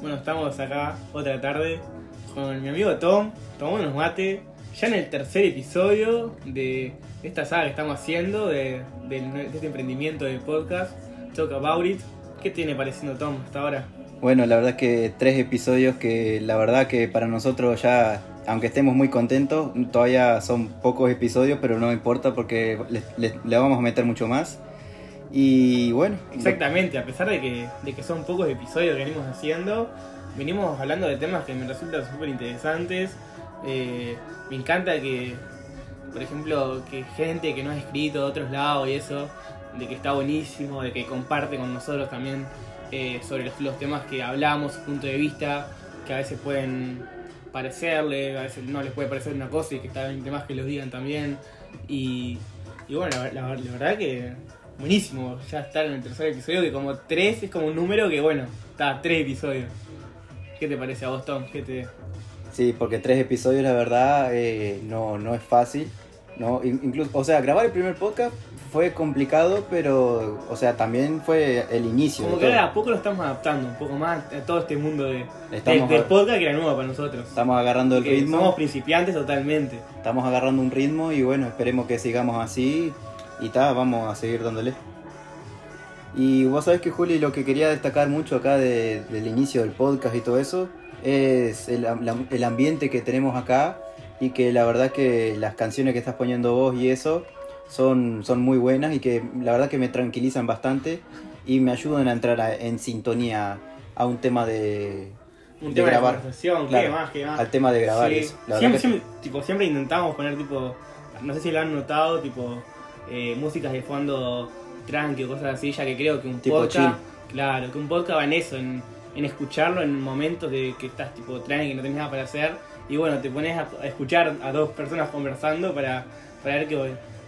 Bueno, estamos acá otra tarde con mi amigo Tom, tomando unos mate, ya en el tercer episodio de esta saga que estamos haciendo, de, de- de este emprendimiento de podcast, Talk About It. ¿Qué tiene pareciendo Tom hasta ahora? Bueno, la verdad que tres episodios que la verdad que para nosotros ya, aunque estemos muy contentos, todavía son pocos episodios, pero no importa porque le, le- le vamos a meter mucho más. Y bueno, Exactamente, a pesar de que, de que son pocos episodios que venimos haciendo, venimos hablando de temas que me resultan súper interesantes. Eh, me encanta que, por ejemplo, que gente que no ha escrito de otros lados y eso, de que está buenísimo, de que comparte con nosotros también eh, sobre los, temas que hablamos, su punto de vista, que a veces pueden parecerle, a veces no les puede parecer una cosa y que está bien temas que los digan también. Y, y bueno, la verdad que buenísimo ya estar en el tercer episodio, que como tres es como un número que bueno, está, tres episodios. ¿Qué te parece a vos, Tom? ¿Qué te... sí, porque tres episodios la verdad eh, no, no es fácil. ¿no? In- Incluso, o sea, grabar el primer podcast fue complicado, pero, o sea, también fue el inicio. Como de que ahora a poco lo estamos adaptando un poco más a todo este mundo de, Estamos del- podcast que era nuevo para nosotros. Estamos agarrando el ritmo. Somos principiantes totalmente. Estamos agarrando un ritmo y bueno, esperemos que sigamos así y ta, vamos a seguir dándole. Y vos sabés que Juli, lo que quería destacar mucho acá de- del inicio del podcast y todo eso, es el, am- la- el ambiente que tenemos acá y que la verdad que las canciones que estás poniendo vos y eso son, son muy buenas y que la verdad que me tranquilizan bastante y me ayudan a entrar a- en sintonía a un tema de, Un de tema grabar. de conversación, Claro, ¿qué más? ¿Qué más? al tema de grabar Sí. eso. Siempre, siempre, tipo, siempre intentamos poner tipo, no sé si lo han notado, tipo eh, músicas de fondo tranqui o cosas así, ya que creo que un Tipo podcast, claro, que un podcast va en eso, en, en escucharlo en momentos de que estás tipo tranqui, no tenés nada para hacer, y bueno, te pones a, a escuchar a dos personas conversando para, para ver qué,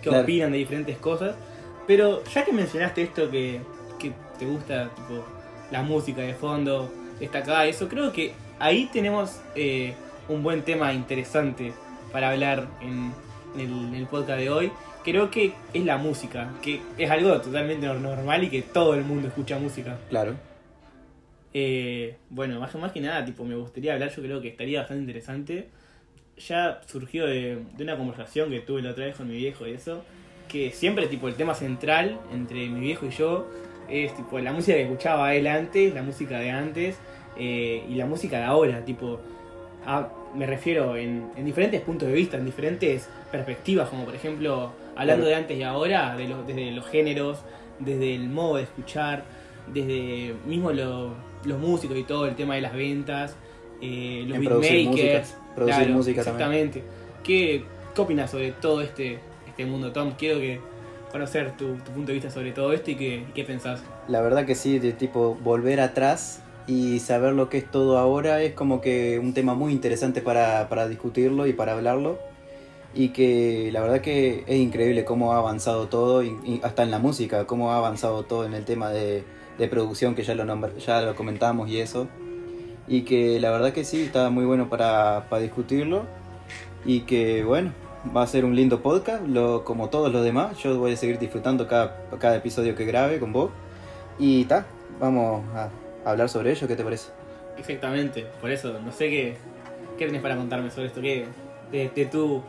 qué Claro. opinan de diferentes cosas. Pero ya que mencionaste esto que, que te gusta, tipo, la música de fondo, destacada, eso, creo que ahí tenemos eh, un buen tema interesante para hablar en, en el, en el podcast de hoy. Creo que es la música, que es algo totalmente nor- normal y que todo el mundo escucha música. Claro. Eh, bueno, más, más que nada, tipo, me gustaría hablar, yo creo que estaría bastante interesante. Ya surgió de, de una conversación que tuve la otra vez con mi viejo y eso, que siempre tipo el tema central entre mi viejo y yo es tipo la música que escuchaba él antes, la música de antes eh, y la música de ahora, tipo, a- me refiero en, en diferentes puntos de vista, en diferentes perspectivas, como por ejemplo, hablando Claro. de antes y ahora, de los, desde los géneros, desde el modo de escuchar, desde mismo lo- los músicos y todo, el tema de las ventas, eh, los producir beatmakers, música, producir música también. exactamente. ¿Qué, ¿Qué opinas sobre todo este, este mundo, Tom? Quiero que conocer tu, tu punto de vista sobre todo esto y qué, qué pensás. La verdad que sí, de tipo volver atrás y saber lo que es todo ahora es como que un tema muy interesante para, para discutirlo y para hablarlo. Y que la verdad que es increíble cómo ha avanzado todo, hasta en la música, cómo ha avanzado todo en el tema de, de producción, que ya lo, nombr- ya lo comentamos y eso. Y que la verdad que sí, está muy bueno para, para discutirlo. Y que bueno, va a ser un lindo podcast, como todos los demás. Yo voy a seguir disfrutando cada, cada episodio que grabe con vos. Y ta, vamos a hablar sobre ello, ¿qué te parece? Exactamente, por eso, no sé qué, qué tenés para contarme sobre esto, ¿Qué, de, de tu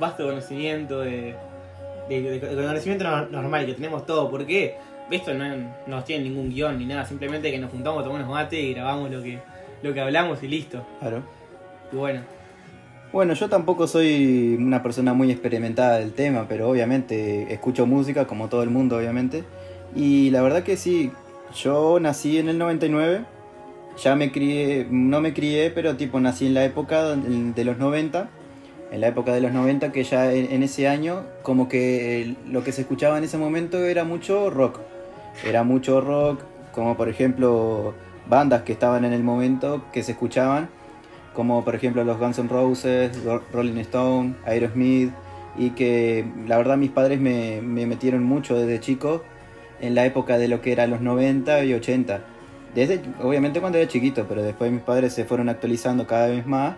vasto conocimiento, de, de, de- de conocimiento no- normal que tenemos todo, porque esto no, no tiene ningún guion ni nada, simplemente que nos juntamos, tomamos mate y grabamos lo que, lo que hablamos y listo. Claro. Y bueno, Bueno, yo tampoco soy una persona muy experimentada del tema, pero obviamente escucho música como todo el mundo, obviamente. Y la verdad que sí, yo nací en el 99, ya me crié, no me crié, pero tipo nací en la época de los 90, en la época de los 90 que ya en, ese año como que lo que se escuchaba en ese momento era mucho rock. Era mucho rock, como por ejemplo bandas que estaban en el momento que se escuchaban como por ejemplo los Guns N' Roses, Ro- Rolling Stone, Aerosmith, y que la verdad mis padres me, me metieron mucho desde chico en la época de lo que era los 90 y 80. Desde, obviamente cuando era chiquito, pero después mis padres se fueron actualizando cada vez más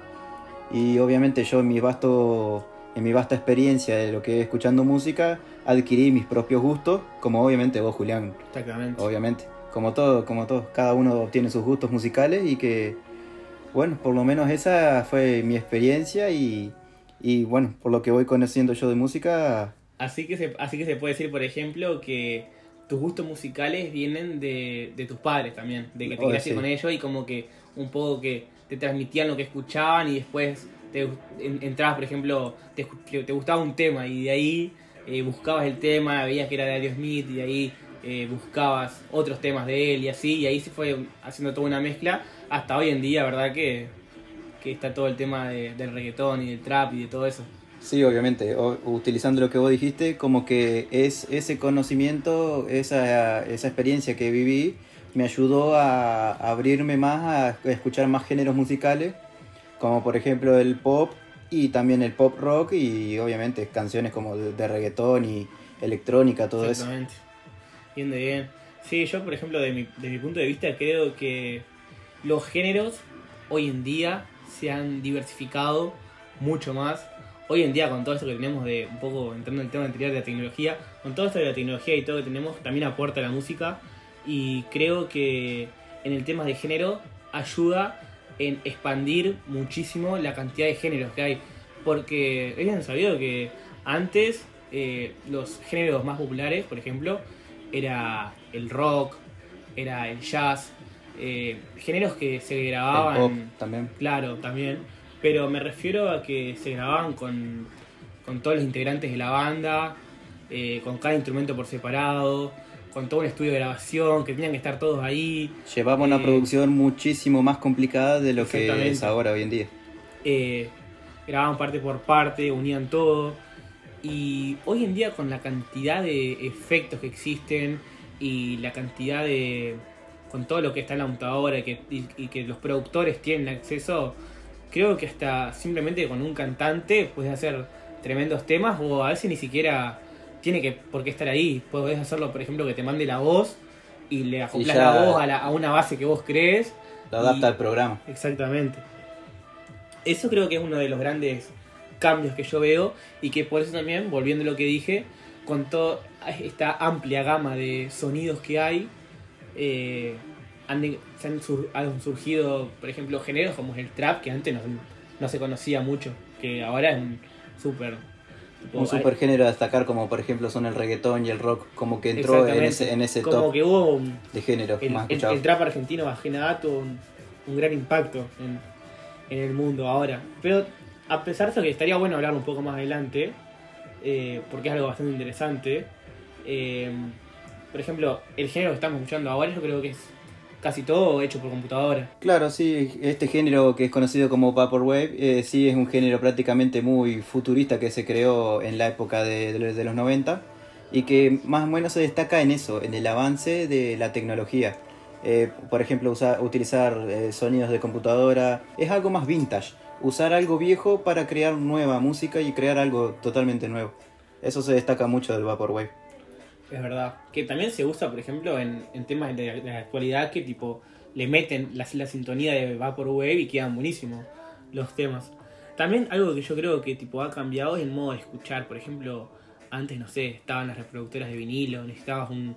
y obviamente yo en mi vasto en mi vasta experiencia de lo que es escuchando música adquirí mis propios gustos, como obviamente vos Julián, exactamente. obviamente. como todo, como todo, cada uno tiene sus gustos musicales y que, bueno, por lo menos esa fue mi experiencia y, y bueno, por lo que voy conociendo yo de música. Así que se, así que se puede decir, por ejemplo, que tus gustos musicales vienen de, de tus padres también, de que te Oh, sí. con ellos y como que un poco que te transmitían lo que escuchaban y después te en- entrabas, por ejemplo, te, te gustaba un tema y de ahí eh, buscabas el tema, veías que era de Aerosmith y de ahí eh, buscabas otros temas de él y así, y ahí se fue haciendo toda una mezcla hasta hoy en día, ¿verdad? Que, que está todo el tema de- del reggaetón y del trap y de todo eso. Sí, obviamente, o- utilizando lo que vos dijiste, como que es ese conocimiento, esa, esa experiencia que viví, me ayudó a abrirme más a escuchar más géneros musicales, como por ejemplo el pop y también el pop rock y obviamente canciones como de, de reggaetón y electrónica, todo eso. Exactamente. Bien. Sí, yo por ejemplo, de mi, de mi punto de vista, creo que los géneros hoy en día se han diversificado mucho más. Hoy en día con todo esto que tenemos de un poco entrando en el tema anterior de la tecnología, con todo esto de la tecnología y todo que tenemos, también aporta la música y creo que en el tema de género ayuda en expandir muchísimo la cantidad de géneros que hay. Porque es bien sabido que antes eh, los géneros más populares, por ejemplo, era el rock, era el jazz, eh, géneros que se grababan, El pop también. claro, también, pero me refiero a que se grababan con, con todos los integrantes de la banda, eh, con cada instrumento por separado, con todo un estudio de grabación, que tenían que estar todos ahí, Llevaba una Eh, producción muchísimo más complicada de lo que es ahora hoy en día. eh, grababan parte por parte, unían todo. Y hoy en día con la cantidad de efectos que existen y la cantidad de... con todo lo que está en la computadora y que, y, y que los productores tienen acceso, creo que hasta simplemente con un cantante puedes hacer tremendos temas o a veces ni siquiera tiene que por qué estar ahí. Puedes hacerlo, por ejemplo, que te mande la voz y le acoplas la voz a, la- a una base que vos crees Lo adapta Y- al programa. Exactamente. Eso creo que es uno de los grandes cambios que yo veo y que por eso también, volviendo a lo que dije, con toda esta amplia gama de sonidos que hay, eh, han, se han, sur- han surgido, por ejemplo, géneros como el trap, que antes no, no se conocía mucho, que ahora es un súper... Un hay- super género a destacar como por ejemplo son el reggaetón y el rock, como que entró en ese, en ese como top que hubo un, de géneros el, más el- el trap argentino más tuvo un, un gran impacto en, en el mundo ahora. Pero a pesar de eso que estaría bueno hablar un poco más adelante, eh, porque es algo bastante interesante. eh, por ejemplo, el género que estamos escuchando ahora yo creo que es casi todo hecho por computadora. Claro, sí, este género que es conocido como Vaporwave, eh, sí es un género prácticamente muy futurista que se creó en la época de, los 90 y que más o menos se destaca en eso, en el avance de la tecnología. Eh, por ejemplo, usar, utilizar eh, sonidos de computadora es algo más vintage. Usar algo viejo para crear nueva música y crear algo totalmente nuevo. Eso se destaca mucho del Vaporwave. Es verdad. Que también se usa, por ejemplo, en, en temas de de la actualidad que tipo le meten la, la sintonía de Vaporwave y quedan buenísimos los temas. También algo que yo creo que tipo ha cambiado es el modo de escuchar. Por ejemplo, antes, no sé, estaban las reproductoras de vinilo, necesitabas un,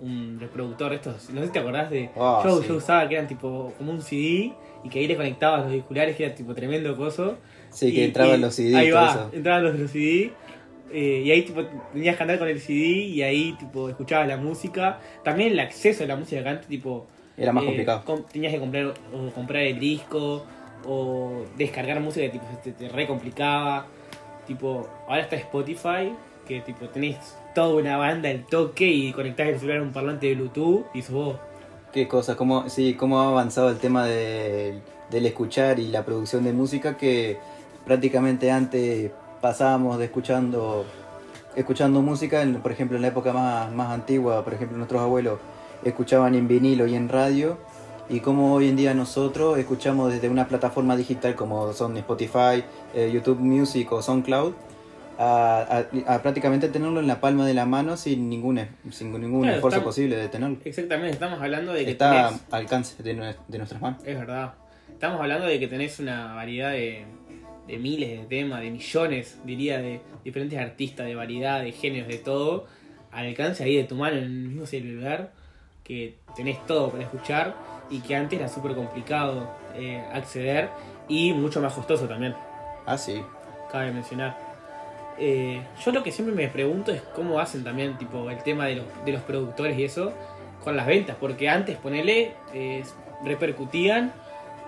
un reproductor estos. No sé si te acordás de. Ah, yo, sí. yo usaba que eran tipo como un CD y que ahí le conectabas los auriculares, que era tipo tremendo coso. Sí, que Y- entraban y los CDs Ahí va, eso. entraban los, los CD. Eh, y ahí tipo tenías que andar con el CD y ahí tipo escuchabas la música. También el acceso a la música que antes tipo Era más eh, complicado. com- tenías que comprar o comprar el disco o descargar música que tipo te, te re complicaba. Tipo, ahora está Spotify, que tipo tenés toda una banda el toque y conectás el celular a un parlante de Bluetooth y sos vos. Qué cosa, cómo, sí, cómo ha avanzado el tema de- del escuchar y la producción de música que prácticamente antes pasábamos de escuchando escuchando música, en- por ejemplo en la época más, más antigua, por ejemplo nuestros abuelos escuchaban en vinilo y en radio y como hoy en día nosotros escuchamos desde una plataforma digital como son Spotify, eh, YouTube Music o SoundCloud a, a- a prácticamente tenerlo en la palma de la mano sin ningún, sin ningún Claro, esfuerzo estamos- posible de tenerlo. Exactamente, estamos hablando de que Está tenés- al alcance de, de nuestras manos. Es verdad. Estamos hablando de que tenés una variedad de, de miles de temas, de millones, diría, de diferentes artistas, de variedad, de géneros, de todo, al alcance ahí de tu mano en el mismo celular, que tenés todo para escuchar y que antes era súper complicado eh, acceder y mucho más costoso también, Ah, sí. cabe mencionar. Eh, yo lo que siempre me pregunto es cómo hacen también tipo el tema de los, de los productores y eso con las ventas, porque antes ponele eh, repercutían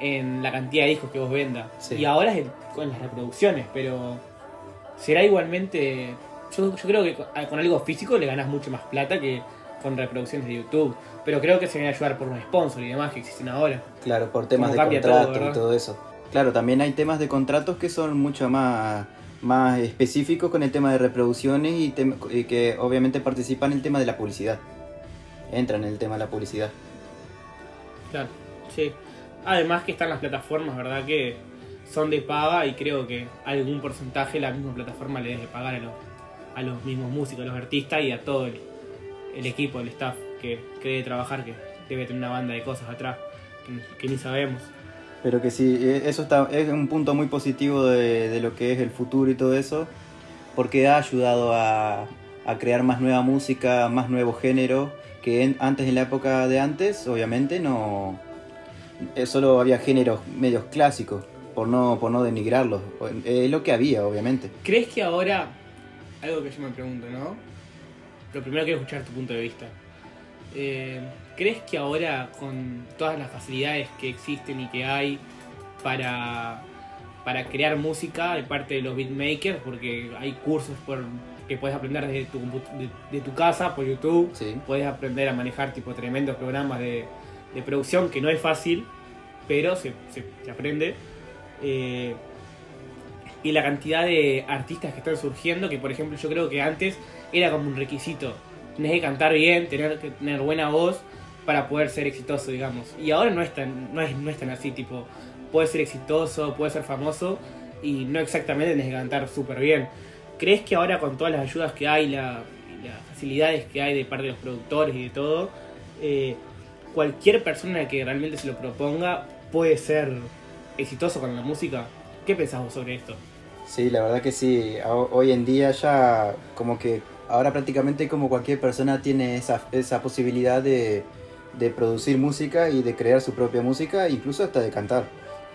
en la cantidad de discos que vos vendas Sí. y ahora es el- con las reproducciones, pero será igualmente yo, yo creo que con, con algo físico le ganas mucho más plata que con reproducciones de YouTube, pero creo que se viene a ayudar por los sponsors y demás que existen ahora. Claro, por temas de cambia todo, contrato y todo eso. Claro, también hay temas de contratos que son mucho más, más específicos con el tema de reproducciones y, y que obviamente participan en el tema de la publicidad. Entran en el tema de la publicidad. Claro, sí. Además que están las plataformas, ¿verdad? Que son de paga y creo que algún porcentaje la misma plataforma le debe pagar a los, a los mismos músicos, a los artistas y a todo el, el equipo, el staff que, que debe trabajar, que debe tener una banda de cosas atrás que, ni sabemos. Pero que sí, e- eso está, es un punto muy positivo de, lo que es el futuro y todo eso, porque ha ayudado a, a crear más nueva música, más nuevo género, que antes en la época de antes, obviamente no eh, solo había géneros medios clásicos, por no, por no denigrarlos, es lo que había, obviamente. ¿Crees que ahora, algo que yo me pregunto, ¿no? Lo primero quiero escuchar tu punto de vista. Eh, ¿Crees que ahora con todas las facilidades que existen y que hay para, para crear música de parte de los beatmakers, porque hay cursos por, que puedes aprender desde tu, de, de tu casa, por YouTube, Sí. puedes aprender a manejar tipo tremendos programas de, de producción, que no es fácil, pero se, se- aprende. Eh, y la cantidad de artistas que están surgiendo, que por ejemplo yo creo que antes era como un requisito. Tenés que cantar bien, tener tener buena voz para poder ser exitoso, digamos. Y ahora no es tan, no es, no es así, tipo, puedes ser exitoso, puedes ser famoso y no exactamente tenés que cantar súper bien. ¿Crees que ahora con todas las ayudas que hay, las facilidades que hay de parte de los productores y de todo, eh, cualquier persona que realmente se lo proponga puede ser exitoso con la música? ¿Qué pensás vos sobre esto? Sí, la verdad que sí. Hoy en día ya como que ahora prácticamente como cualquier persona tiene esa, esa posibilidad de, de producir música y de crear su propia música, incluso hasta de cantar.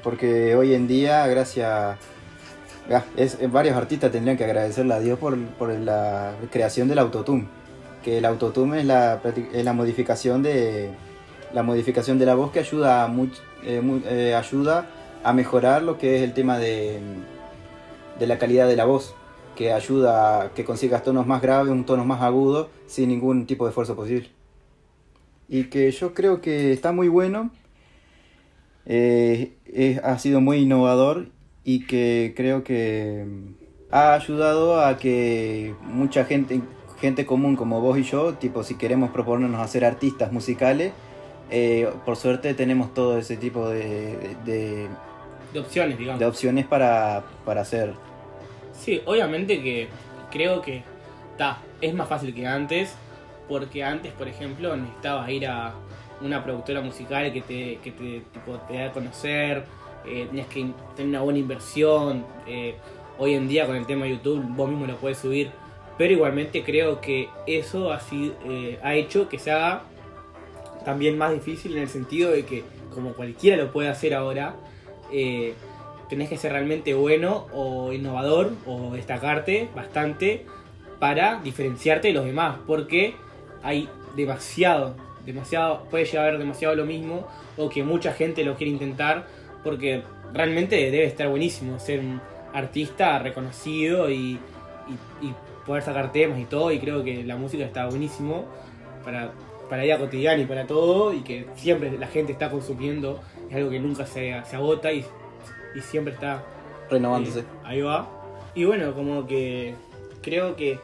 Porque hoy en día, gracias... ah, es, eh, varios artistas tendrían que agradecerle a Dios por, por la creación del autotune. Que el autotune es la, es la modificación de la modificación de la voz que ayuda a, eh, eh, ayuda a mejorar lo que es el tema de, de la calidad de la voz, que ayuda a que consigas tonos más graves, un tono más agudo, sin ningún tipo de esfuerzo posible. Y que yo creo que está muy bueno, eh, ha sido muy innovador y que creo que ha ayudado a que mucha gente, gente común como vos y yo, tipo si queremos proponernos a ser artistas musicales, eh, por suerte tenemos todo ese tipo de, de- De opciones, digamos. de opciones para, para hacer. Sí, obviamente que creo que ta, es más fácil que antes, porque antes, por ejemplo, necesitabas ir a una productora musical que te, que te, tipo, te da a conocer, eh, tenías que tener una buena inversión. eh, hoy en día con el tema de YouTube vos mismo lo puedes subir, pero igualmente creo que eso ha, sido, eh, ha hecho que se haga también más difícil en el sentido de que como cualquiera lo puede hacer ahora, eh, tenés que ser realmente bueno o innovador o destacarte bastante para diferenciarte de los demás, porque hay demasiado, demasiado, puede llegar a haber demasiado lo mismo o que mucha gente lo quiere intentar, porque realmente debe estar buenísimo ser un artista reconocido y, y- poder sacar temas y todo, y creo que la música está buenísimo para, para la vida cotidiana y para todo, y que siempre la gente está consumiendo, es algo que nunca se, se agota y, y siempre está Renovándose. eh, ahí va. Y bueno, como que creo que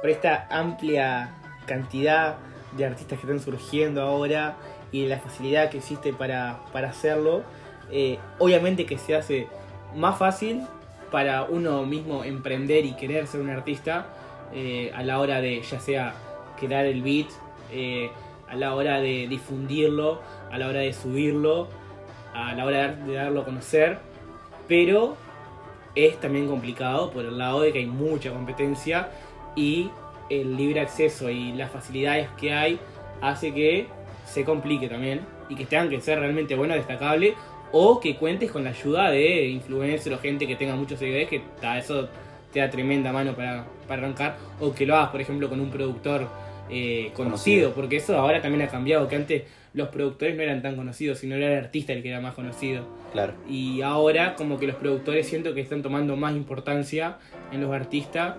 por esta amplia cantidad de artistas que están surgiendo ahora y la facilidad que existe para, para hacerlo, eh, obviamente que se hace más fácil para uno mismo emprender y querer ser un artista eh, a la hora de ya sea crear el beat, eh, a la hora de difundirlo, a la hora de subirlo, a la hora de darlo a conocer, pero es también complicado por el lado de que hay mucha competencia y el libre acceso y las facilidades que hay hace que se complique también y que tengan que ser realmente bueno, destacable o que cuentes con la ayuda de influencers o gente que tenga muchos seguidores que ta, eso te da tremenda mano para, para arrancar o que lo hagas por ejemplo con un productor eh, conocido, porque eso ahora también ha cambiado, que antes los productores no eran tan conocidos, sino era el artista el que era más conocido. Claro. Y ahora como que los productores siento que están tomando más importancia en los artistas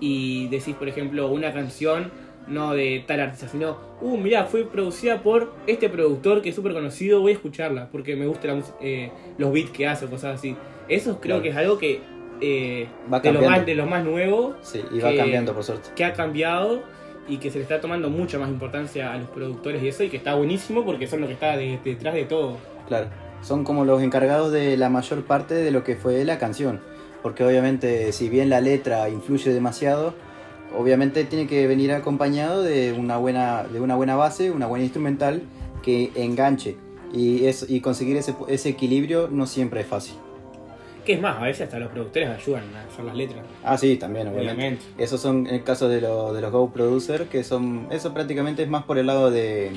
y decís, por ejemplo, una canción no de tal artista, sino, uh, mirá, fue producida por este productor que es súper conocido, voy a escucharla porque me gusta la mus- eh, los beats que hace cosas así. Eso creo Claro. que es algo que eh, Va de, lo más, de lo más nuevo Sí, y va que- cambiando por suerte. que ha cambiado y que se le está tomando mucha más importancia a los productores y eso y que está buenísimo porque son los que está de- detrás de todo. Claro. Son como los encargados de la mayor parte de lo que fue la canción. Porque obviamente, si bien la letra influye demasiado, obviamente tiene que venir acompañado de una buena, de una buena base, una buena instrumental que enganche. Y, es, y conseguir ese, ese equilibrio no siempre es fácil. Que es más, a veces hasta los productores ayudan a hacer las letras. Ah, sí, también, obviamente. Obviamente. Esos son el caso de, lo- de los Go Producer, que son. Eso prácticamente es más por el lado de,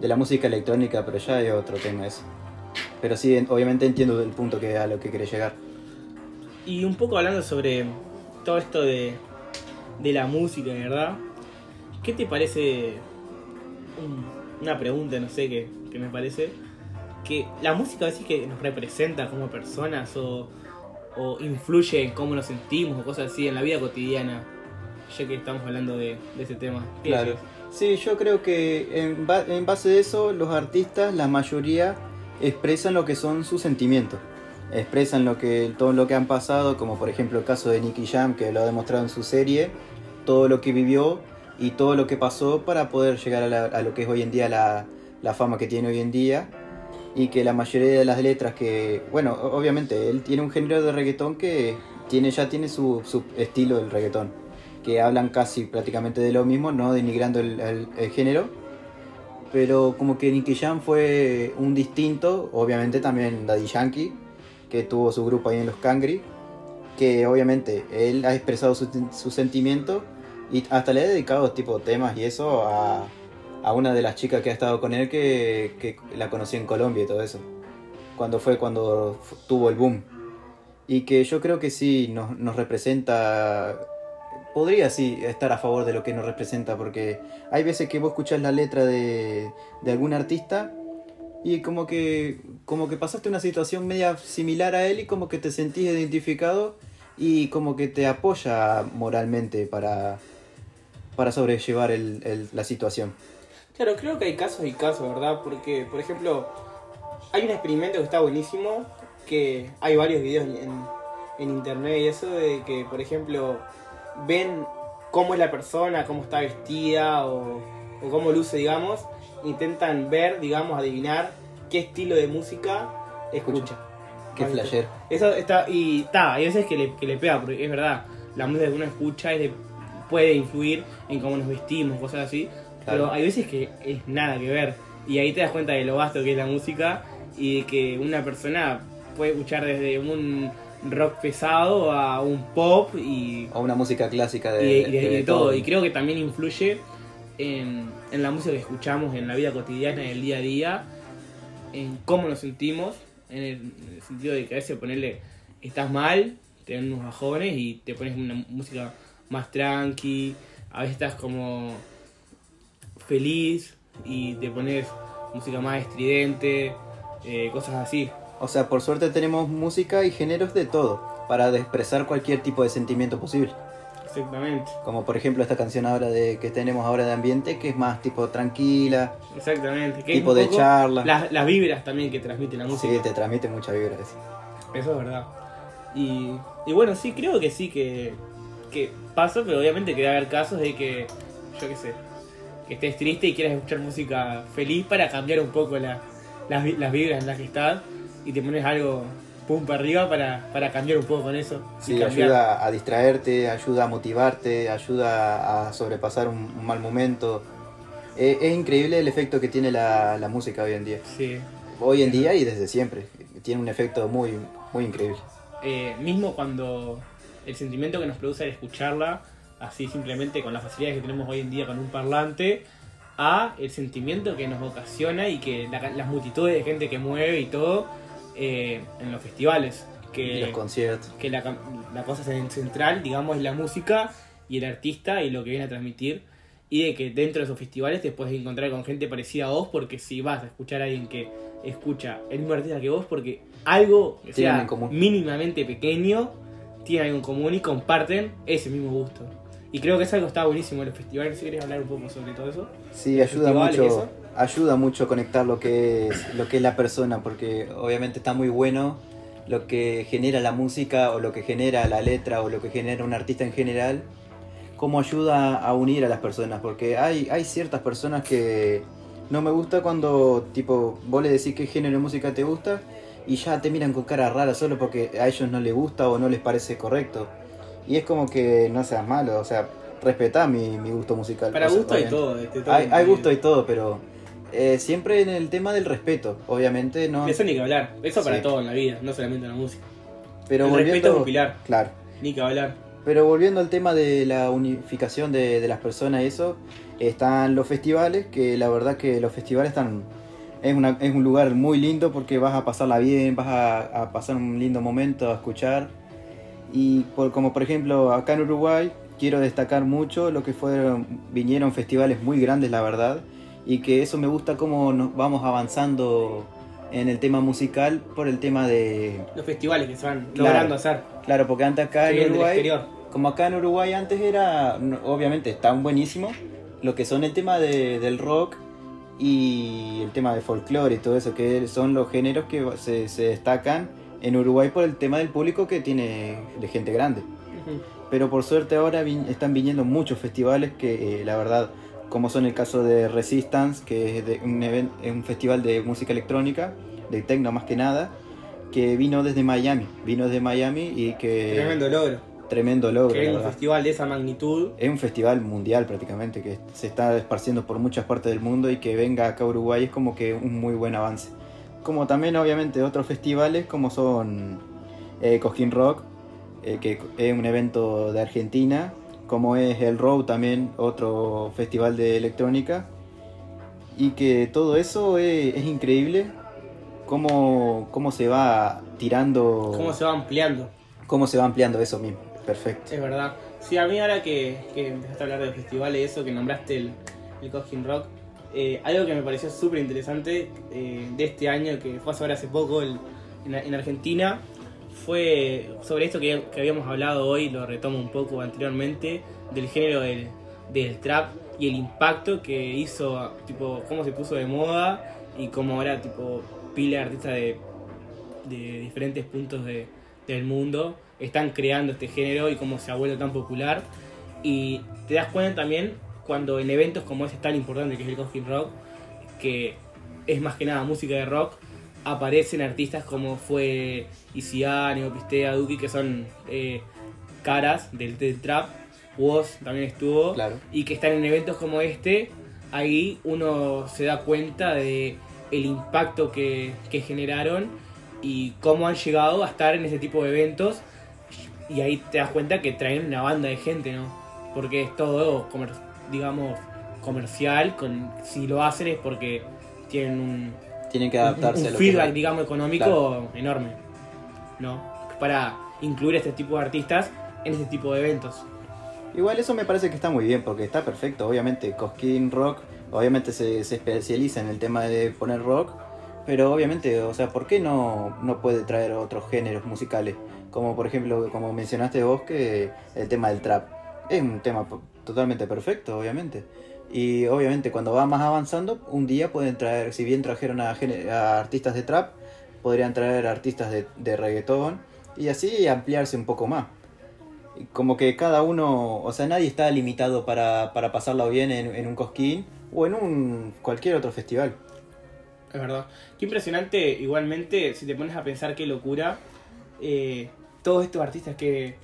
de la música electrónica, pero ya es otro tema eso. Pero sí, en- obviamente entiendo el punto que a lo que querés llegar. Y un poco hablando sobre todo esto de, de la música, ¿verdad? ¿Qué te parece? un- una pregunta, no sé, que, que me parece. Que la música a veces que nos representa como personas o, o influye en cómo nos sentimos o cosas así en la vida cotidiana. Ya que estamos hablando de, de ese tema. ¿Qué Claro. Sí, yo creo que en, ba- en base de eso, los artistas, la mayoría, expresan lo que son sus sentimientos. Expresan lo que, todo lo que han pasado, como por ejemplo el caso de Nicky Jam, que lo ha demostrado en su serie, todo lo que vivió y todo lo que pasó para poder llegar a, la- a lo que es hoy en día la, la fama que tiene hoy en día. Y que la mayoría de las letras que, bueno, obviamente, él tiene un género de reggaetón que tiene, ya tiene su, su estilo del reggaetón que hablan casi prácticamente de lo mismo, no denigrando el género. Pero como que Nicky Jam fue un distinto, obviamente también Daddy Yankee, que tuvo su grupo ahí en los Cangri, que obviamente él ha expresado su, su sentimiento y hasta le ha dedicado tipo temas y eso a, a una de las chicas que ha estado con él que, que la conocí en Colombia y todo eso. Cuando fue cuando tuvo el boom. Y que yo creo que sí nos, nos representa podría sí estar a favor de lo que nos representa, porque hay veces que vos escuchás la letra de, de algún artista y como que, como que pasaste una situación media similar a él y como que te sentís identificado y como que te apoya moralmente para, para sobrellevar el- el- la situación. Claro, creo que hay casos y casos, ¿verdad? Porque, por ejemplo, hay un experimento que está buenísimo, que hay varios videos en, en internet y eso de que, por ejemplo, ven cómo es la persona, cómo está vestida o, o cómo luce, digamos, intentan ver, digamos, adivinar qué estilo de música escucha. Qué Vale. flasher. Eso está, y está, hay veces que le, que le pega, porque es verdad, la música que uno escucha es de- puede influir en cómo nos vestimos, cosas así, Claro. pero hay veces que es nada que ver, y ahí te das cuenta de lo vasto que es la música, y de que una persona puede escuchar desde un rock pesado a un pop y, O una música clásica de, y de- todo, y creo que también influye en, en la música que escuchamos, en la vida cotidiana, en el día a día, en cómo nos sentimos, en el, en el sentido de que a veces ponerle, estás mal, te dan unos bajones y te pones una música más tranqui, a veces estás como feliz y te pones música más estridente, eh, cosas así. O sea, por suerte tenemos música y géneros de todo para expresar cualquier tipo de sentimiento posible. Exactamente, Como por ejemplo esta canción ahora de que tenemos ahora de ambiente, que es más tipo tranquila, exactamente. Que tipo de charla. Las, las vibras también que transmite la música. Sí, te transmite mucha vibra eso. Eso es verdad. Y, y bueno, sí, creo que sí que, que pasa, pero obviamente que debe haber casos de que, yo qué sé, que estés triste y quieras escuchar música feliz para cambiar un poco la- las, las vibras en las que estás y te pones algo pum para arriba para, para cambiar un poco con eso. Sí, ayuda a distraerte, ayuda a motivarte, ayuda a sobrepasar un, un mal momento. Eh, es increíble el efecto que tiene la, la música hoy en día. Sí. Hoy en día y desde siempre. Tiene un efecto muy, muy increíble. Eh, mismo cuando el sentimiento que nos produce al escucharla, así simplemente con las facilidades que tenemos hoy en día con un parlante, a el sentimiento que nos ocasiona y que las multitudes de gente que mueve y todo eh, en los festivales. Que, los conciertos. Que la, la cosa central, digamos, es la música y el artista y lo que viene a transmitir. Y de que dentro de esos festivales te puedes encontrar con gente parecida a vos, porque si vas a escuchar a alguien que escucha el mismo artista que vos, porque algo que sea mínimamente pequeño, tiene algo en común y comparten ese mismo gusto. Y creo que es algo que está buenísimo en los festivales. Si quieres hablar un poco sobre todo eso. Sí, ayuda mucho. Ayuda mucho a conectar lo que es lo que es la persona, porque obviamente está muy bueno lo que genera la música o lo que genera la letra o lo que genera un artista en general, cómo ayuda a unir a las personas, porque hay, hay ciertas personas que no me gusta cuando tipo vos le decís qué género de música te gusta y ya te miran con cara rara solo porque a ellos no les gusta o no les parece correcto. Y es como que no seas malo, o sea, respetá mi, mi gusto musical. Para gusto hay todo, hay, hay, gusto y todo, pero eh, siempre en el tema del respeto, obviamente no. Eso ni que hablar, eso para todo en la vida, no solamente en la música. Pero el volviendo, respeto es pilar. Claro. Ni que hablar. Pero volviendo al tema de la unificación de, de las personas y eso, están los festivales, que la verdad que los festivales están es, una, es un lugar muy lindo porque vas a pasarla bien, vas a, a pasar un lindo momento a escuchar y por, como por ejemplo acá en Uruguay quiero destacar mucho lo que fueron, vinieron festivales muy grandes la verdad y que eso me gusta cómo nos vamos avanzando en el tema musical por el tema de los festivales que se van logrando hacer. Claro, porque antes acá en Uruguay, como acá en Uruguay antes era, obviamente están buenísimos, lo que son el tema de, del rock y el tema de folclore y todo eso, que son los géneros que se, se destacan en Uruguay por el tema del público que tiene de gente grande. Pero por suerte ahora están viniendo muchos festivales que eh, la verdad, como son el caso de Resistance, que es de un, un festival de música electrónica, de techno más que nada, que vino desde Miami, vino desde Miami y que... Tremendo logro. Tremendo logro. Que es un festival de esa magnitud. Es un festival mundial prácticamente, que se está esparciendo por muchas partes del mundo y que venga acá a Uruguay es como que un muy buen avance como también obviamente otros festivales como son eh, Cosquín Rock, eh, que es un evento de Argentina, como es el Row también, otro festival de electrónica, y que todo eso es, increíble, cómo, cómo se va tirando... Cómo se va ampliando. Cómo se va ampliando eso mismo, perfecto. Es verdad. Sí, a mí ahora que, que empezaste a hablar de festivales, eso, que nombraste el, el Cosquín Rock, eh, algo que me pareció súper interesante eh, de este año, que fue ahora hace poco en, Argentina, fue sobre esto que, habíamos hablado hoy, lo retomo un poco anteriormente, del género del, trap y el impacto que hizo, tipo, cómo se puso de moda y cómo ahora, tipo, pila de artistas de, diferentes puntos del mundo están creando este género y cómo se ha vuelto tan popular. Y te das cuenta también cuando en eventos como ese tan importante que es el Coffin Rock, que es más que nada música de rock, aparecen artistas como fue Isian, Neopistea, Duki, que son eh, caras del, trap. Woz también estuvo. Y que están en eventos como este, ahí uno se da cuenta de el impacto que, que generaron y cómo han llegado a estar en ese tipo de eventos. Y ahí te das cuenta que traen una banda de gente, ¿no? Porque es todo como digamos, comercial, con, si lo hacen es porque tienen un, tienen que adaptarse un, feedback, digamos, económico enorme, ¿no? Para incluir este tipo de artistas en este tipo de eventos. Igual eso me parece que está muy bien, porque está perfecto. Obviamente, Cosquín Rock, obviamente se, se especializa en el tema de poner rock, pero obviamente, o sea, ¿por qué no, no puede traer otros géneros musicales? Como por ejemplo, como mencionaste vos, que el tema del trap. Es un tema totalmente perfecto, obviamente. Y obviamente cuando va más avanzando, un día pueden traer, si bien trajeron a, artistas de trap, podrían traer artistas de, de, reggaetón y así ampliarse un poco más. Como que cada uno, o sea, nadie está limitado para, para pasarlo bien en, un cosquín o en un cualquier otro festival. Es verdad. Qué impresionante, igualmente, si te pones a pensar qué locura, eh, todos estos artistas que,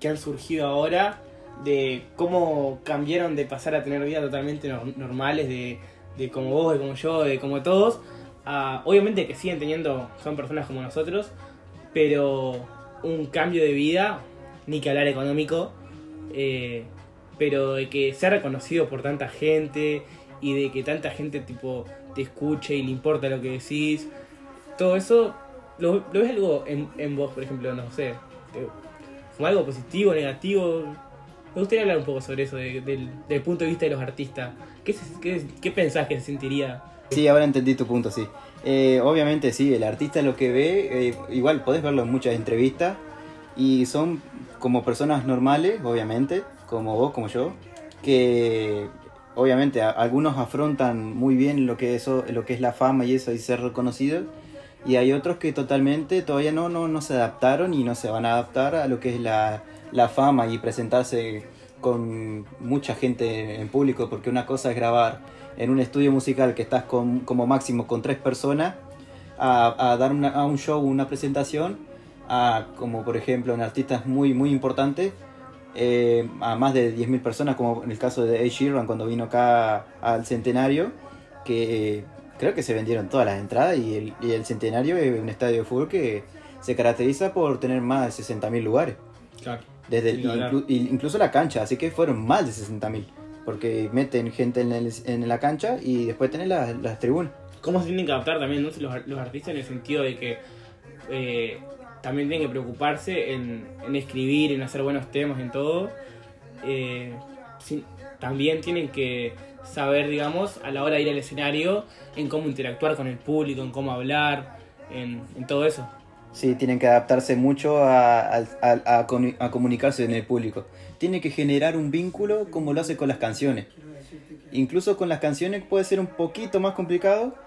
que han surgido ahora de cómo cambiaron de pasar a tener vidas totalmente normales, de, de como vos, de como yo, de como todos, a, obviamente que siguen teniendo, son personas como nosotros, pero un cambio de vida, ni que hablar económico, eh, pero de que sea reconocido por tanta gente y de que tanta gente tipo te escuche y le importa lo que decís. Todo eso, ¿lo, lo ves algo en, en vos, por ejemplo? No sé, como algo positivo, negativo. Me gustaría hablar un poco sobre eso, de- del, del punto de vista de los artistas. ¿Qué, qué, qué pensás que se sentiría? Sí, ahora entendí tu punto, sí. Eh, obviamente sí, el artista lo que ve, eh, igual podés verlo en muchas entrevistas y son como personas normales, obviamente, como vos, como yo, que obviamente a- algunos afrontan muy bien lo que, eso, lo que es la fama y eso y ser reconocido y hay otros que totalmente todavía no, no, no se adaptaron y no se van a adaptar a lo que es la, la fama y presentarse con mucha gente en público, porque una cosa es grabar en un estudio musical que estás con, como máximo con tres personas a, dar a un show, una presentación, a como por ejemplo en artistas muy muy importantes, eh, a más de 10.000 personas, como en el caso de Ed Sheeran cuando vino acá al centenario, que creo que se vendieron todas las entradas y el, centenario es un estadio de fútbol que se caracteriza por tener más de 60.000 lugares. Desde inclu- incluso la cancha, así que fueron más de 60.000 Porque meten gente en, el- en la cancha y después tenés las, las tribunas. cómo se tienen que adaptar también ¿no? los, los artistas en el sentido de que eh, también tienen que preocuparse en, en escribir, en hacer buenos temas, en todo. Eh, sin- también tienen que saber, digamos, a la hora de ir al escenario, en cómo interactuar con el público, en cómo hablar, en, en todo eso. Sí, tienen que adaptarse mucho a, a- a- a comunicarse en el público. Tiene que generar un vínculo como lo hace con las canciones. Incluso con las canciones puede ser un poquito más complicado,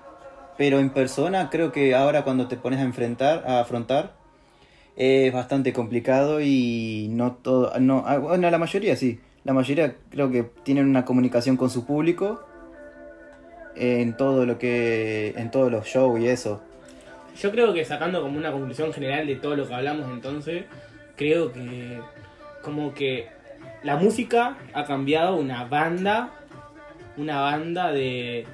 pero en persona creo que ahora cuando te pones a enfrentar, a afrontar, es bastante complicado y no todo, no, ah, bueno, la mayoría sí, la mayoría creo que tienen una comunicación con su público en todo lo que, en todos los shows y eso. Yo creo que sacando como una conclusión general de todo lo que hablamos entonces, creo que como que la música ha cambiado una banda, una banda de,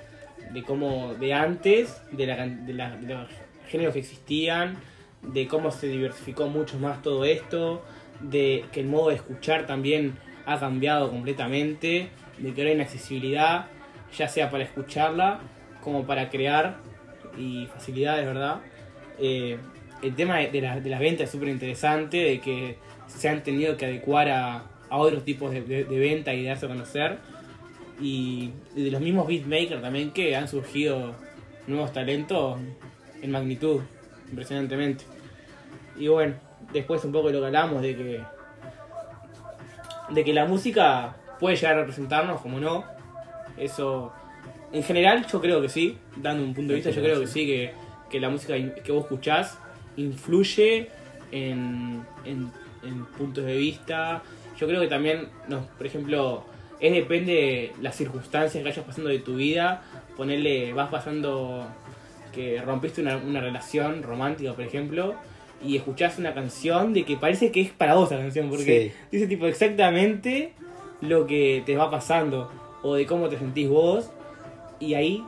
de como de antes, de, la, de, la- de los géneros que existían, de cómo se diversificó mucho más todo esto, de que el modo de escuchar también ha cambiado completamente, de que ahora hay una accesibilidad, ya sea para escucharla como para crear y facilidades, ¿verdad? Eh, el tema de, de de las ventas es súper interesante, de que se han tenido que adecuar a, otros tipos de, de- de venta y darse a conocer. Y de los mismos beatmakers también que han surgido nuevos talentos en magnitud, impresionantemente. Y bueno, después un poco de lo que hablamos de que de que la música puede llegar a representarnos como no. Eso en general yo creo que sí, dando un punto de vista, yo creo que sí que, que la música que vos escuchás influye en, en, en puntos de vista. Yo creo que también, no, por ejemplo, es depende de las circunstancias que vayas pasando de tu vida. Ponerle, vas pasando que rompiste una, una relación romántica, por ejemplo, y escuchás una canción de que parece que es para vos la canción, porque Sí. dice tipo exactamente lo que te va pasando o de cómo te sentís vos y ahí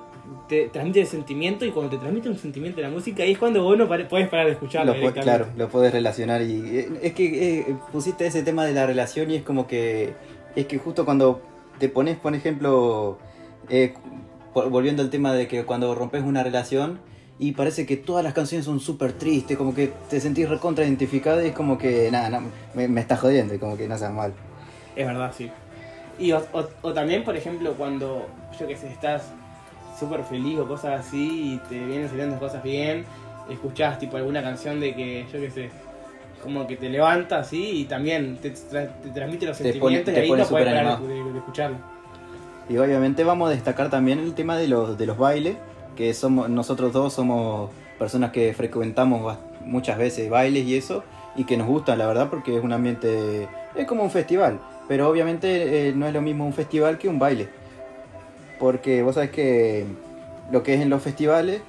te transmite el sentimiento y cuando te transmite un sentimiento la música ahí es cuando vos no podés parar de escucharlo Lo claro, lo puedes relacionar y eh, es que eh, pusiste ese tema de la relación y es como que es que justo cuando te pones, por ejemplo, eh, volviendo al tema de que cuando rompes una relación y parece que todas las canciones son súper tristes, como que te sentís recontra identificado y es como que nada, no, me, me estás jodiendo y como que no seas mal. Es verdad, sí. Y o, o- o también, por ejemplo, cuando, yo que sé, estás súper feliz o cosas así y te vienen saliendo cosas bien, escuchás tipo alguna canción de que, yo que sé, como que te levanta así y también te, tra- te transmite los Te pone- sentimientos te y ahí pone no puedes parar de, animado. de- de escucharlo. Y obviamente vamos a destacar también el tema de los, de los bailes, que somos nosotros dos somos personas que frecuentamos muchas veces bailes y eso, y que nos gustan, la verdad, porque es un ambiente, es como un festival, pero obviamente eh, no es lo mismo un festival que un baile, porque vos sabés que lo que es en los festivales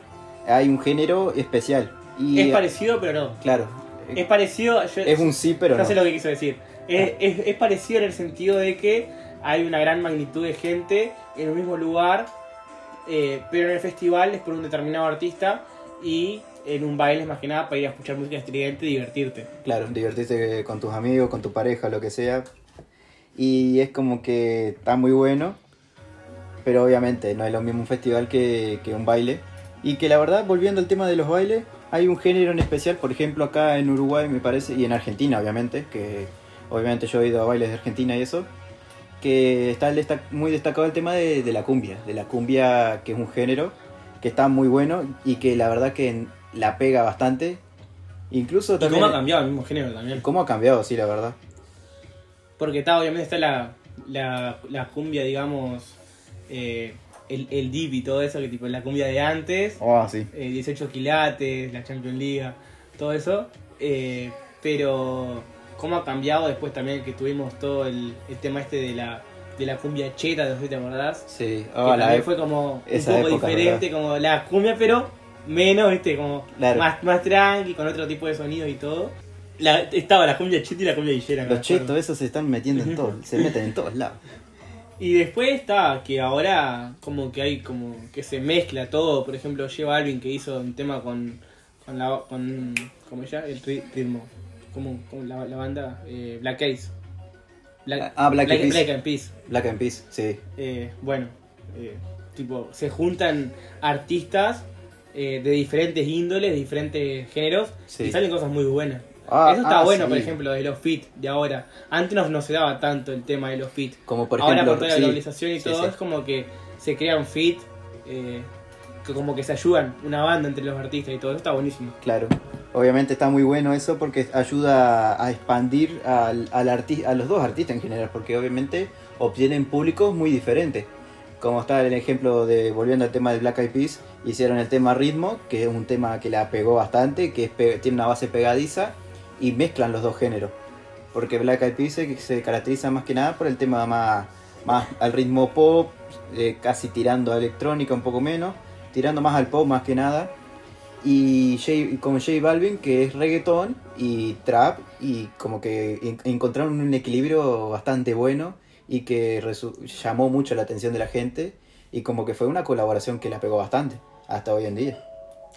hay un género especial. Y, es parecido, pero no. Claro, Es parecido, yo, es un sí, pero ya no. sé lo que quiso decir. Es, es- es parecido en el sentido de que hay una gran magnitud de gente en un mismo lugar, eh, pero en el festival es por un determinado artista y en un baile es más que nada para ir a escuchar música estridente y divertirte. Claro, divertirse con tus amigos, con tu pareja, lo que sea. Y es como que está muy bueno. Pero obviamente no es lo mismo un festival que, que un baile. Y que la verdad, volviendo al tema de los bailes, hay un género en especial, por ejemplo acá en Uruguay me parece, y en Argentina obviamente, que obviamente yo he ido a bailes de Argentina y eso, que está muy destacado el tema de, la cumbia, de la cumbia que es un género que está muy bueno y que la verdad que la pega bastante. Incluso también... cómo ha cambiado el mismo género también? ¿Cómo ha cambiado, sí, la verdad? Porque está, obviamente está la, la, cumbia, digamos, eh, el, el dip y todo eso, que tipo la cumbia de antes, oh, sí. 18 eh, quilates, la Champions League, todo eso. Eh, pero cómo ha cambiado después también que tuvimos todo el, tema este de la, de la cumbia cheta, no sé si te acordás. Sí, oh, que fue como un poco diferente, como la cumbia, pero menos, viste, como más, más tranqui, con otro tipo de sonidos y todo. estaba la cumbia cheta y la cumbia villera. Los chetos esos se están metiendo en todo, se meten en todos lados. Y después está que ahora como que hay como que se mezcla todo, por ejemplo, lleva Alvin que hizo un tema con con la con como ya el ritmo, como, la, banda eh, Black Ace. Black, ah, Black, Black, and Peace. Black and Peace, sí. Eh, bueno, eh, tipo se juntan artistas de diferentes índoles, de diferentes géneros y salen cosas muy buenas. Ah, Eso está ah, bueno, por ejemplo, de los fit de ahora. Antes no, no, se daba tanto el tema de los fit. Como por ejemplo, ahora con toda la globalización y todo, es como que se crea un fit, eh, que como que se ayudan una banda entre los artistas y todo. Eso está buenísimo. Claro. Obviamente está muy bueno eso porque ayuda a expandir al, al a los dos artistas en general, porque obviamente obtienen públicos muy diferentes. Como está el ejemplo de, volviendo al tema de Black Eyed Peas, hicieron el tema ritmo, que es un tema que la pegó bastante, que tiene una base pegadiza, y mezclan los dos géneros. Porque Black Eyed Peas se, caracteriza más que nada por el tema más, más al ritmo pop, eh, casi tirando a electrónica un poco menos, tirando más al pop más que nada. Y con J Balvin que es reggaeton y trap y como que encontraron un equilibrio bastante bueno y que llamó mucho la atención de la gente y como que fue una colaboración que la pegó bastante hasta hoy en día.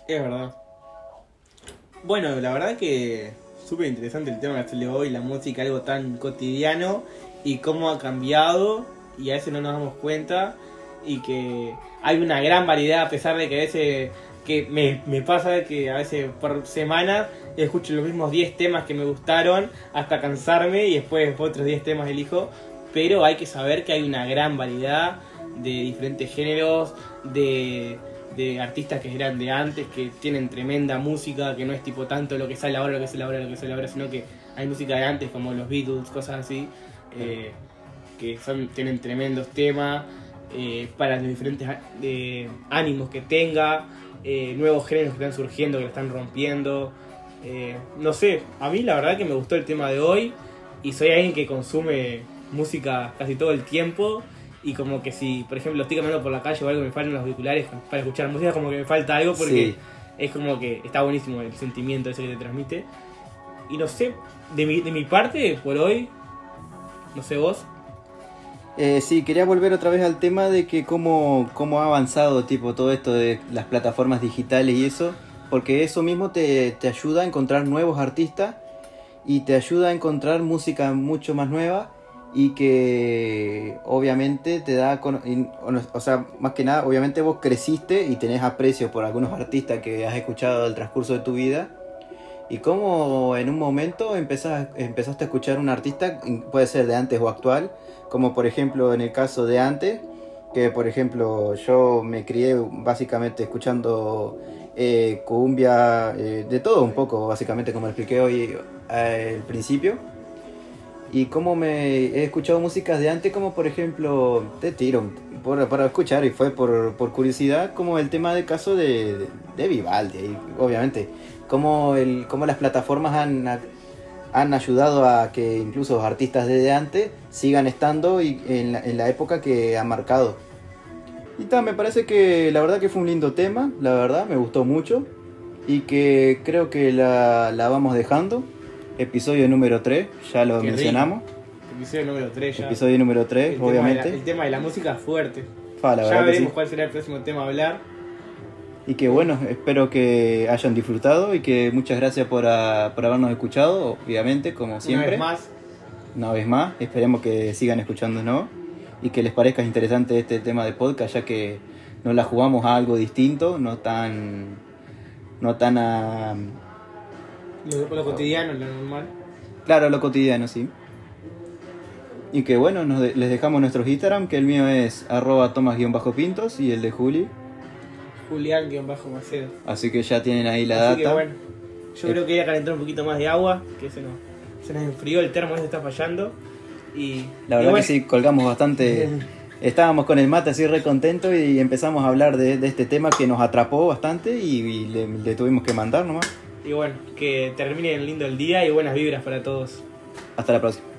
Es verdad. Bueno, la verdad que súper interesante el tema que hacerle hoy, la música, algo tan cotidiano y cómo ha cambiado y a veces no nos damos cuenta y que hay una gran variedad a pesar de que a veces que me, me pasa que a veces por semana escucho los mismos 10 temas que me gustaron hasta cansarme y después otros 10 temas elijo, pero hay que saber que hay una gran variedad de diferentes géneros, de de artistas que eran de antes, que tienen tremenda música, que no es tipo tanto lo que sale ahora, lo que sale ahora, lo que sale ahora, sino que hay música de antes como los Beatles, cosas así, eh, que son, tienen tremendos temas eh, para los diferentes eh, ánimos que tenga, nuevos géneros que están surgiendo, que lo están rompiendo. no sé, a mí la verdad que me gustó el tema de hoy y soy alguien que consume música casi todo el tiempo y como que si, por ejemplo, estoy caminando por la calle o algo me faltan los auriculares para escuchar música, como que me falta algo porque es como que está buenísimo el sentimiento ese que te transmite. Y no sé, de mi, de mi parte, por hoy, no sé vos. Eh, sí, quería volver otra vez al tema de que cómo, cómo ha avanzado tipo todo esto de las plataformas digitales y eso, porque eso mismo te, te ayuda a encontrar nuevos artistas y te ayuda a encontrar música mucho más nueva y que obviamente te da, o sea, más que nada, obviamente vos creciste y tenés aprecio por algunos artistas que has escuchado el transcurso de tu vida. Y cómo en un momento empezaste a escuchar un artista, puede ser de antes o actual, como por ejemplo en el caso de antes, que por ejemplo yo me crié básicamente escuchando eh, cumbia, eh, de todo un poco, básicamente como expliqué hoy eh, al principio y como me he escuchado músicas de antes, como por ejemplo, te tiro por, para escuchar y fue por, por, curiosidad, como el tema del caso de, de, Vivaldi, obviamente, como, el, las plataformas han, han ayudado a que incluso los artistas de antes sigan estando y en, la, en la época que han marcado. Y tal, me parece que la verdad que fue un lindo tema, la verdad, me gustó mucho y que creo que la, la vamos dejando episodio número 3, ya lo mencionamos. Episodio número 3 ya. Episodio número 3, obviamente. el tema de la música es fuerte. ya veremos cuál será el próximo tema a hablar. Y que bueno, espero que hayan disfrutado y que muchas gracias por, ah, por habernos escuchado, obviamente, como siempre. Una vez más. Una vez más, esperemos que sigan escuchándonos y que les parezca interesante este tema de podcast, ya que nos la jugamos a algo distinto, no tan, no tan a, Lo, lo cotidiano, lo normal. claro, lo cotidiano, sí. Y que bueno, nos de- les dejamos nuestros Instagram, que el mío es arroba tomas-pintos y el de Juli. Julián, guion bajo Macedo. Así que ya tienen ahí la Así que data. bueno, yo creo que voy a calentar un poquito más de agua, que se nos, se nos enfrió, el termo ese está fallando. Y, La y verdad bueno, que sí, colgamos bastante. Estábamos con el mate así re contentos y empezamos a hablar de, de este tema que nos atrapó bastante y, y le, le tuvimos que mandar nomás. Y bueno, que terminen lindo el día y buenas vibras para todos. Hasta la próxima.